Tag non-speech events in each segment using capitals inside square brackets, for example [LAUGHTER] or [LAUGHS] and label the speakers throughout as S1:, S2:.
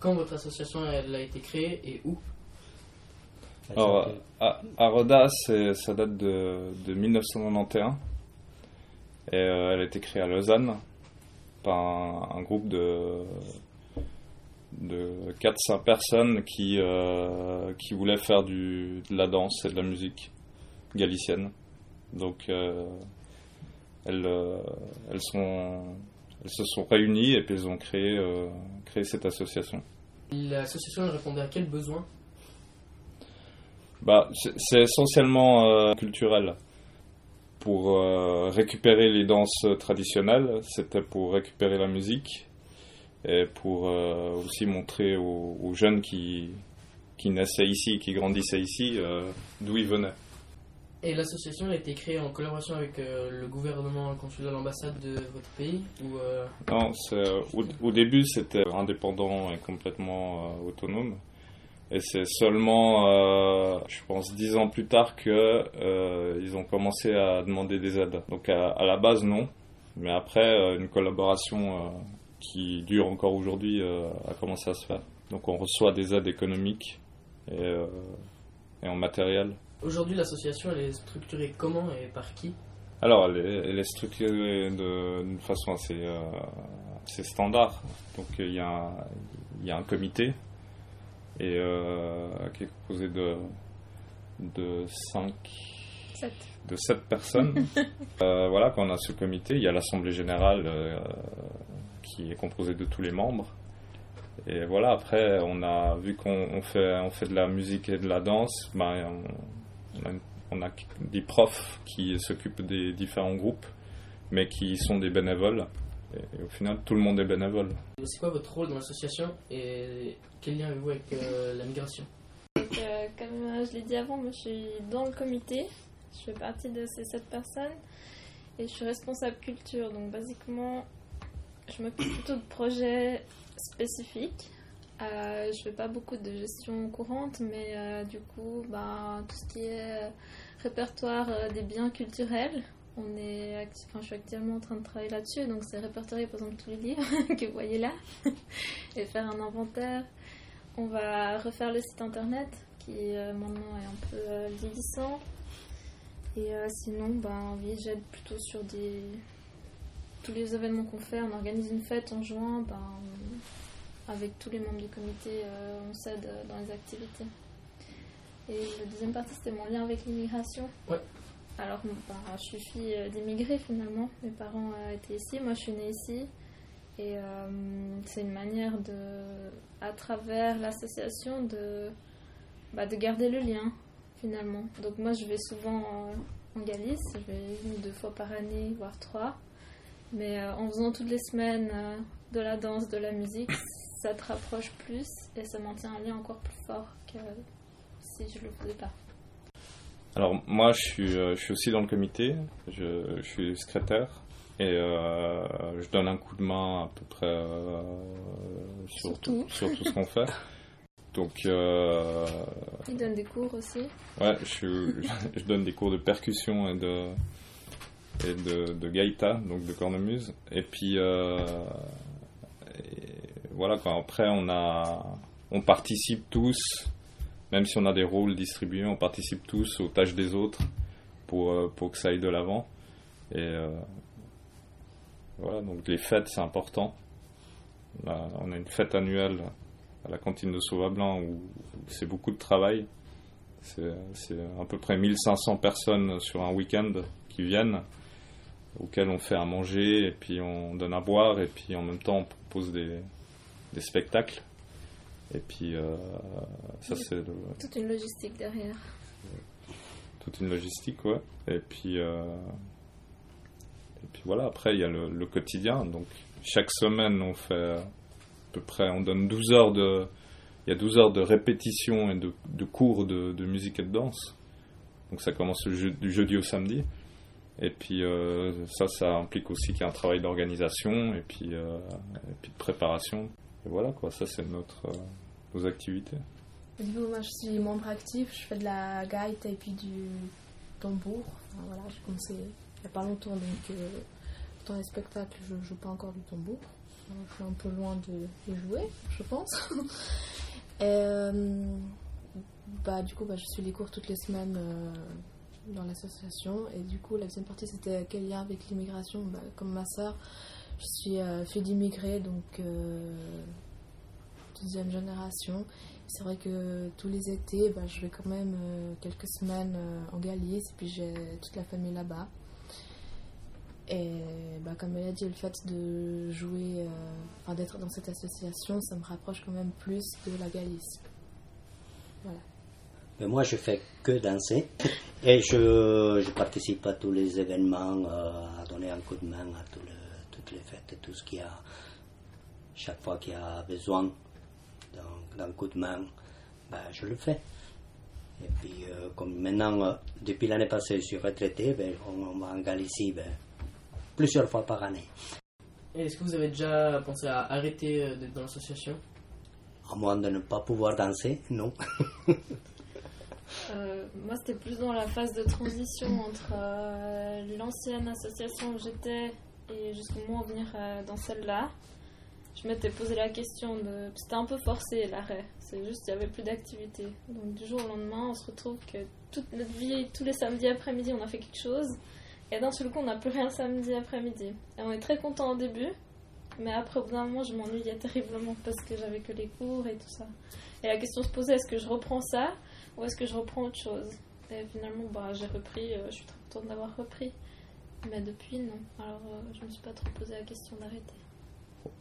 S1: quand votre association elle a été créée et où
S2: Alors, à, à Roda, c'est- ça date de, de 1991. Et euh, elle a été créée à Lausanne par un, un groupe de, de 4-5 personnes qui, euh, qui voulaient faire du, de la danse et de la musique galicienne. Donc, euh, elles, euh, elles, sont, elles se sont réunies et puis elles ont créé, euh, créé cette association.
S1: L'association répondait à quel besoin
S2: Bah, c'est essentiellement euh, culturel. Pour euh, récupérer les danses traditionnelles, c'était pour récupérer la musique et pour aussi montrer aux, aux jeunes qui, qui naissaient ici, qui grandissaient ici, d'où ils venaient.
S1: Et l'association a été créée en collaboration avec euh, le gouvernement, consulat, l'ambassade de votre pays euh,
S2: Non, c'est- au, début, c'était indépendant et complètement euh, autonome. Et c'est seulement, euh, je pense, dix ans plus tard que euh, ils ont commencé à demander des aides. Donc à, la base, non. Mais après, euh, une collaboration euh, qui dure encore aujourd'hui euh, a commencé à se faire. Donc on reçoit des aides économiques euh, et en matériel.
S1: Aujourd'hui l'association elle est structurée comment et par qui?
S2: Alors, elle est, elle est structurée d'une façon assez, euh, assez standard. Donc, il y, a un- il y a un comité et, euh, qui est composé de, de cinq
S3: Sept.
S2: de sept personnes. [LAUGHS] Euh, voilà, quand on a ce comité, il y a l'Assemblée Générale euh, qui est composée de tous les membres. Et voilà, après, on a vu qu'on on fait, on fait de la musique et de la danse, ben, on, on a, on a des profs qui s'occupent des différents groupes, mais qui sont des bénévoles. Et, et au final, tout le monde est bénévole.
S1: C'est quoi votre rôle dans l'association et quel lien avez-vous avec euh, la migration?
S3: Donc, euh, comme euh, je l'ai dit avant, moi je suis dans le comité. Je fais partie de ces sept personnes et je suis responsable culture. Donc, basiquement, je m'occupe plutôt de projets spécifiques. Euh, je fais pas beaucoup de gestion courante, mais euh, du coup, ben, tout ce qui est euh, répertoire euh, des biens culturels, on est je suis actuellement en train de travailler là-dessus. Donc, c'est répertorier par exemple tous les livres [LAUGHS] que vous voyez là [LAUGHS] et faire un inventaire. On va refaire le site internet qui maintenant est un peu vieillissant. Et sinon, oui, j'aide plutôt sur tous les événements qu'on fait. On organise une fête en juin. On- Avec tous les membres du comité, euh, on s'aide euh, dans les activités. Et la deuxième partie, c'était mon lien avec l'immigration.
S1: Ouais.
S3: Alors, ben, je suis fille euh, d'immigrés finalement. Mes parents étaient ici. Moi, je suis née ici. Et euh, c'est une manière de, à travers l'association, de, bah, de garder le lien finalement. Donc moi je vais souvent euh, en Galice, je vais une ou deux fois par année, voire trois. Mais euh, en faisant toutes les semaines euh, de la danse, de la musique, ça te rapproche plus et ça maintient un lien encore plus fort que si je le faisais pas.
S2: Alors moi, je suis, euh, je suis aussi dans le comité, je, je suis secrétaire et euh, je donne un coup de main à peu près sur,
S3: tout.
S2: sur tout ce qu'on fait. Donc, euh,
S3: Il donne des cours aussi.
S2: ouais, je, [LAUGHS] je donne des cours de percussion et de, et de, gaïta, donc de cornemuse. Et puis, euh, voilà, après, on, a, on participe tous, même si on a des rôles distribués, on participe tous aux tâches des autres pour, euh, pour que ça aille de l'avant. Et euh, voilà, donc les fêtes, c'est important. On a une fête annuelle à la cantine de Sauvablanc où, c'est beaucoup de travail. C'est à peu près 1500 personnes sur un week-end qui viennent, auxquelles on fait à manger, et puis on donne à boire, et puis en même temps on propose des, des spectacles. Et puis euh, ça c'est le-
S3: Toute une logistique derrière.
S2: toute une logistique, ouais. Et puis, euh, et puis voilà, après il y a le, le quotidien. Donc chaque semaine on fait à peu près, on donne 12 heures de, il y a 12 heures de répétition et de, de cours de, de musique et de danse. Donc ça commence le jeu- du jeudi au samedi. Et puis euh, ça, ça implique aussi qu'il y a un travail d'organisation et puis, euh, de préparation. Et voilà quoi, ça c'est notre, euh, nos activités.
S4: Du coup, moi je suis membre actif, je fais de la gaïte et puis du tambour. Voilà, j'ai commencé il n'y a pas longtemps, donc dans les spectacles, je joue pas encore du tambour. je suis un peu loin de, jouer, je pense. [LAUGHS] Bah, du coup, bah, je suis les cours toutes les semaines dans l'association. Et du coup, la deuxième partie, c'était quel lien avec l'immigration bah, Comme ma soeur, je suis euh, fille d'immigrés, donc euh, deuxième génération. C'est vrai que tous les étés, bah, je vais quand même euh, quelques semaines en Galice, et puis j'ai toute la famille là-bas. Et bah, comme elle a dit, le fait de jouer, d'être dans cette association, ça me rapproche quand même plus de la Galice.
S5: Mais moi, je fais que danser et je, je participe à tous les événements, euh, à donner un coup de main à le- toutes les fêtes, tout ce qu'il y a. Chaque fois qu'il y a besoin d'un- coup de main, ben, je le fais. Et puis, euh, comme maintenant, euh, depuis l'année passée, je suis retraité, ben, on, on va en Galicie ben, plusieurs fois par année.
S1: Est-ce que vous avez déjà pensé à arrêter d'être dans l'association?
S5: À moins de ne pas pouvoir danser, non. [LAUGHS]
S3: Euh, moi, c'était plus dans la phase de transition entre euh, l'ancienne association où j'étais et jusqu'au moment de venir euh, dans celle-là. Je m'étais posé la question de. C'était un peu forcé l'arrêt. C'est juste qu'il n'y avait plus d'activité. Donc, du jour au lendemain, on se retrouve que toute notre vie, tous les samedis après-midi, on a fait quelque chose. Et d'un seul coup, on n'a plus rien samedi après-midi. Et on est très content au début. Mais après, au bout d'un moment, je m'ennuyais terriblement parce que j'avais que les cours et tout ça. Et la question se posait est-ce que je reprends ça ou est-ce que je reprends autre chose Et finalement, bah, j'ai repris, euh, je suis très contente d'avoir repris. Mais depuis, non. Alors, euh, je me suis pas trop posé la question d'arrêter.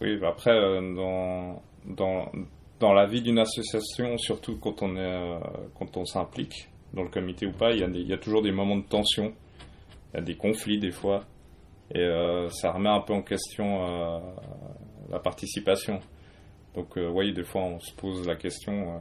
S2: Oui, bah après, euh, dans, dans, dans la vie d'une association, surtout quand on, est, quand on s'implique dans le comité ou pas, il y, a y a toujours des moments de tension, il y a des conflits des fois, et ça remet un peu en question la participation. Donc euh, oui, des fois on se pose la question,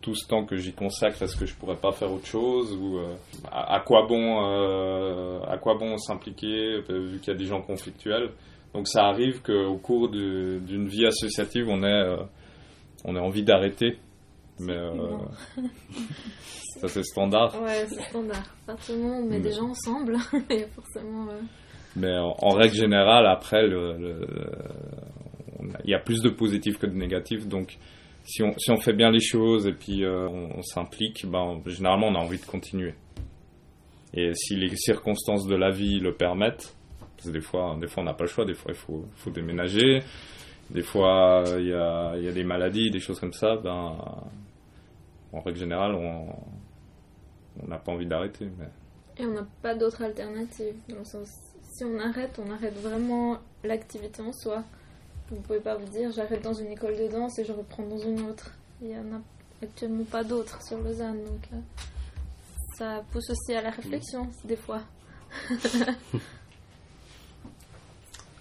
S2: tout ce temps que j'y consacre, est-ce que je pourrais pas faire autre chose ou euh, à, à quoi bon, euh, à quoi bon s'impliquer euh, vu qu'il y a des gens conflictuels? Donc ça arrive qu'au cours d'une vie associative, on ait, euh, on ait envie d'arrêter. Mais [LAUGHS] ça c'est standard.
S3: Ouais, c'est standard. Moment où on met
S2: Mais-
S3: des gens ensemble, [LAUGHS] et forcément.
S2: Mais en, en règle générale, après, le- le- il y a plus de positifs que de négatifs. Donc si on, fait bien les choses et puis euh, on, s'implique, ben, généralement on a envie de continuer. Et si les circonstances de la vie le permettent, parce que des fois, des fois on n'a pas le choix, des fois il faut, déménager, des fois il y a, des maladies, des choses comme ça, ben, en règle générale on n'a pas envie d'arrêter.
S3: Et on n'a pas d'autre alternative. Dans le sens, si on arrête, on arrête vraiment l'activité en soi. Vous pouvez pas vous dire j'arrête dans une école de danse et je reprends dans une autre. Il y en a actuellement pas d'autres sur Lausanne. Donc euh, ça pousse aussi à la réflexion, des fois. [LAUGHS]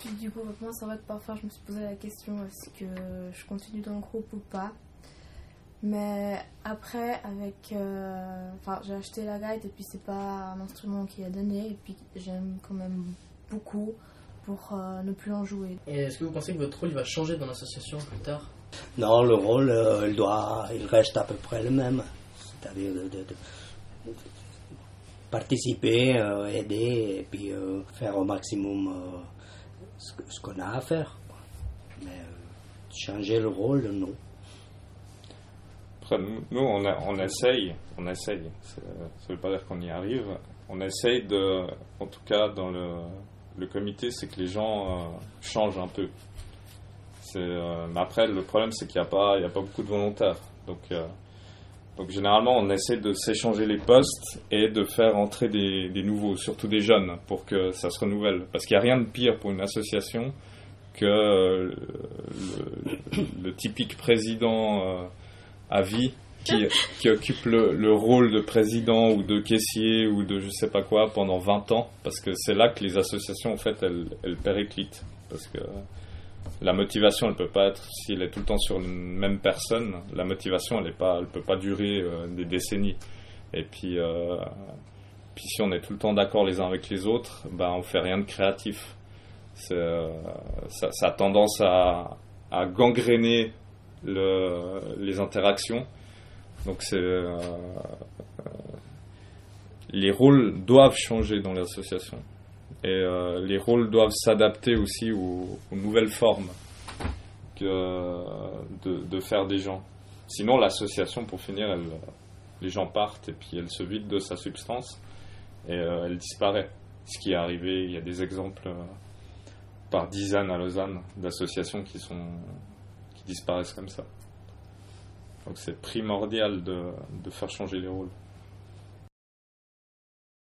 S4: Puis du coup, moi, c'est vrai que parfois je me suis posé la question est-ce que je continue dans le groupe ou pas? Mais après, avec. euh, Enfin, j'ai acheté la guide et puis c'est pas un instrument qui est donné et puis j'aime quand même beaucoup pour euh, ne plus en jouer.
S1: Et est-ce que vous pensez que votre rôle il va changer dans l'association plus tard?
S5: Non, le rôle, euh, il, doit, il reste à peu près le même. C'est-à-dire de, de- de- de participer, euh, aider et puis euh, faire au maximum euh, ce qu'on a à faire. quoi. Mais euh, changer le rôle, non.
S2: Après, nous, on, a- on essaye, on essaye. Ça ne veut pas dire qu'on y arrive. On essaye de, en tout cas dans le, le comité, c'est que les gens euh, changent un peu. Euh, mais après, le problème, c'est qu'il n'y a pas, a pas beaucoup de volontaires. Donc, euh, donc généralement, on essaie de s'échanger les postes et de faire entrer des, nouveaux, surtout des jeunes, pour que ça se renouvelle. Parce qu'il n'y a rien de pire pour une association que le, typique président à vie qui, qui occupe le, le rôle de président ou de caissier ou de je sais pas quoi pendant 20 ans parce que c'est là que les associations en fait elles, elles parce que la motivation elle peut pas être si elle est tout le temps sur une même personne la motivation elle est pas elle peut pas durer euh, des décennies. Et puis euh, puis si on est tout le temps d'accord les uns avec les autres ben on fait rien de créatif. Euh, ça, a tendance à, à gangréner le, les interactions. Donc c'est euh, euh, les rôles doivent changer dans l'association et euh, les rôles doivent s'adapter aussi aux, nouvelles formes de, de, faire des gens. Sinon, l'association, pour finir, elle, les gens partent et puis elle se vide de sa substance et elle disparaît. Ce qui est arrivé, il y a des exemples par dizaines à Lausanne d'associations qui sont qui disparaissent comme ça. Donc c'est primordial de, de faire changer les rôles.